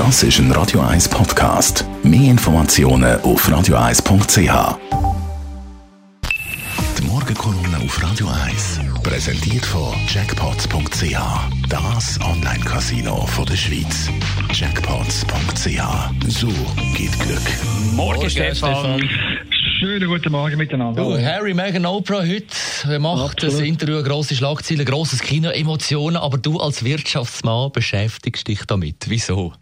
Das ist ein Radio 1 Podcast. Mehr Informationen auf radio1.ch. Die Morgenkolumne auf Radio 1 präsentiert von Jackpots.ch. Das Online-Casino der Schweiz. Jackpots.ch. So geht Glück. Morgen, Stefan. Schönen guten Morgen miteinander. Du, Harry, Meghan, Oprah heute macht das Interview eine grosse Schlagzeile, grosses Kino, Emotionen, aber du als Wirtschaftsmann beschäftigst dich damit. Wieso?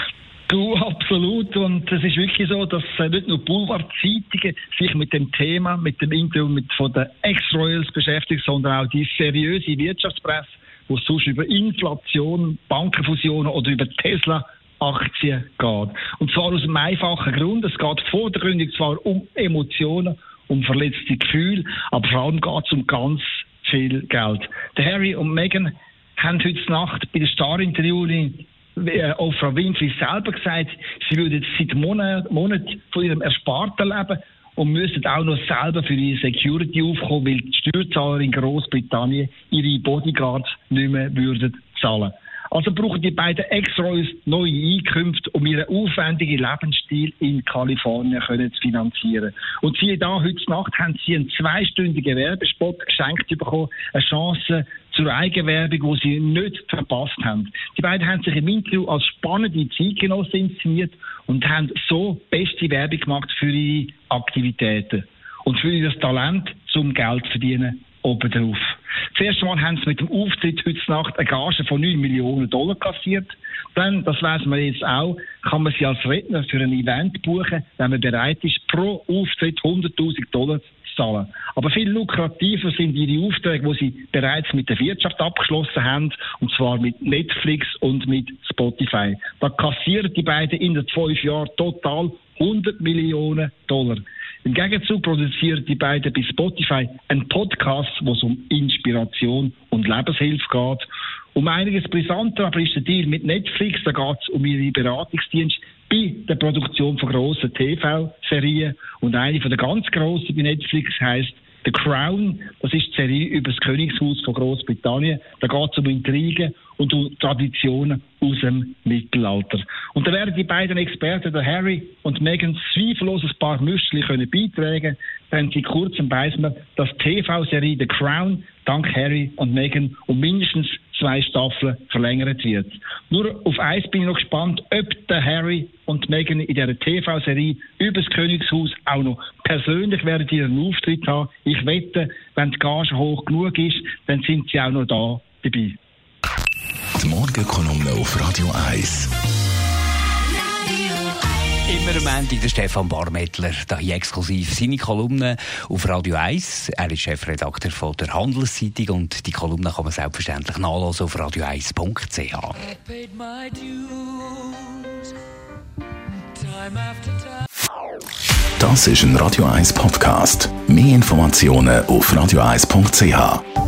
Du, absolut. Und es ist wirklich so, dass äh, nicht nur Boulevardzeitungen sich mit dem Thema, mit dem Interview mit, von den Ex-Royals beschäftigen, sondern auch die seriöse Wirtschaftspresse, wo es sonst über Inflation, Bankenfusionen oder über Tesla Aktien geht. Und zwar aus einem einfachen Grund. Es geht vor der Gründung zwar um Emotionen, um verletzte Gefühle, aber vor allem geht es um ganz viel Geld. Der Harry und Meghan haben heute Nacht bei der Star-Interview äh, Oprah Winfrey selber gesagt, sie würden seit Monaten Monat von ihrem Ersparten leben und müssen auch noch selber für ihre Security aufkommen, weil die Steuerzahler in Großbritannien ihre Bodyguards nicht mehr würden zahlen. Also brauchen die beiden Ex-Royals neue Einkünfte, um ihren aufwendigen Lebensstil in Kalifornien können zu finanzieren. Und siehe da, heute Nacht haben sie einen zweistündigen Werbespot geschenkt bekommen, eine Chance zur Eigenwerbung, die sie nicht verpasst haben. Die beiden haben sich im Interview als spannende Zeitgenossen inszeniert und haben so beste Werbung gemacht für ihre Aktivitäten und für ihr Talent zum Geld verdienen obendrauf. Zuerst einmal haben sie mit dem Auftritt heute Nacht eine Gage von 9 Millionen Dollar kassiert. Dann, das wissen wir jetzt auch, kann man sie als Redner für ein Event buchen, wenn man bereit ist, pro Auftritt 100.000 Dollar zu zahlen. Aber viel lukrativer sind ihre Aufträge, die sie bereits mit der Wirtschaft abgeschlossen haben, und zwar mit Netflix und mit Spotify. Da kassieren die beiden in den fünf Jahren total 100 Millionen Dollar. Im Gegenzug produzieren die beiden bei Spotify einen Podcast, wo es um Inspiration und Lebenshilfe geht. Um einiges brisanter aber ist der Deal mit Netflix. Da geht es um ihre Beratungsdienste bei der Produktion von grossen TV-Serien. Und eine von der ganz grossen bei Netflix heißt The Crown, das ist die Serie über das Königshaus von Großbritannien. Da geht es um Intrigen und um Traditionen aus dem Mittelalter. Und da werden die beiden Experten, der Harry und Meghan, zweifellos ein paar können beitragen, wenn sie kurzem weiss man, dass TV-Serie The Crown dank Harry und Meghan um mindestens zwei Staffeln verlängert wird. Nur auf eins bin ich noch gespannt, ob der Harry und Meghan in dieser TV-Serie über das Königshaus auch noch persönlich werden ihren Auftritt haben. Ich wette, wenn die Gage hoch genug ist, dann sind sie auch noch da dabei. Die Morgenkolumne auf Radio 1. Immer am Ende der Stefan Barmettler, hier exklusiv seine Kolumne auf Radio 1. Er ist Chefredakteur von der Handelszeitung und die Kolumne kann man selbstverständlich nachlesen auf radio1.ch. Das ist ein Radio 1 Podcast. Mehr Informationen auf radio1.ch.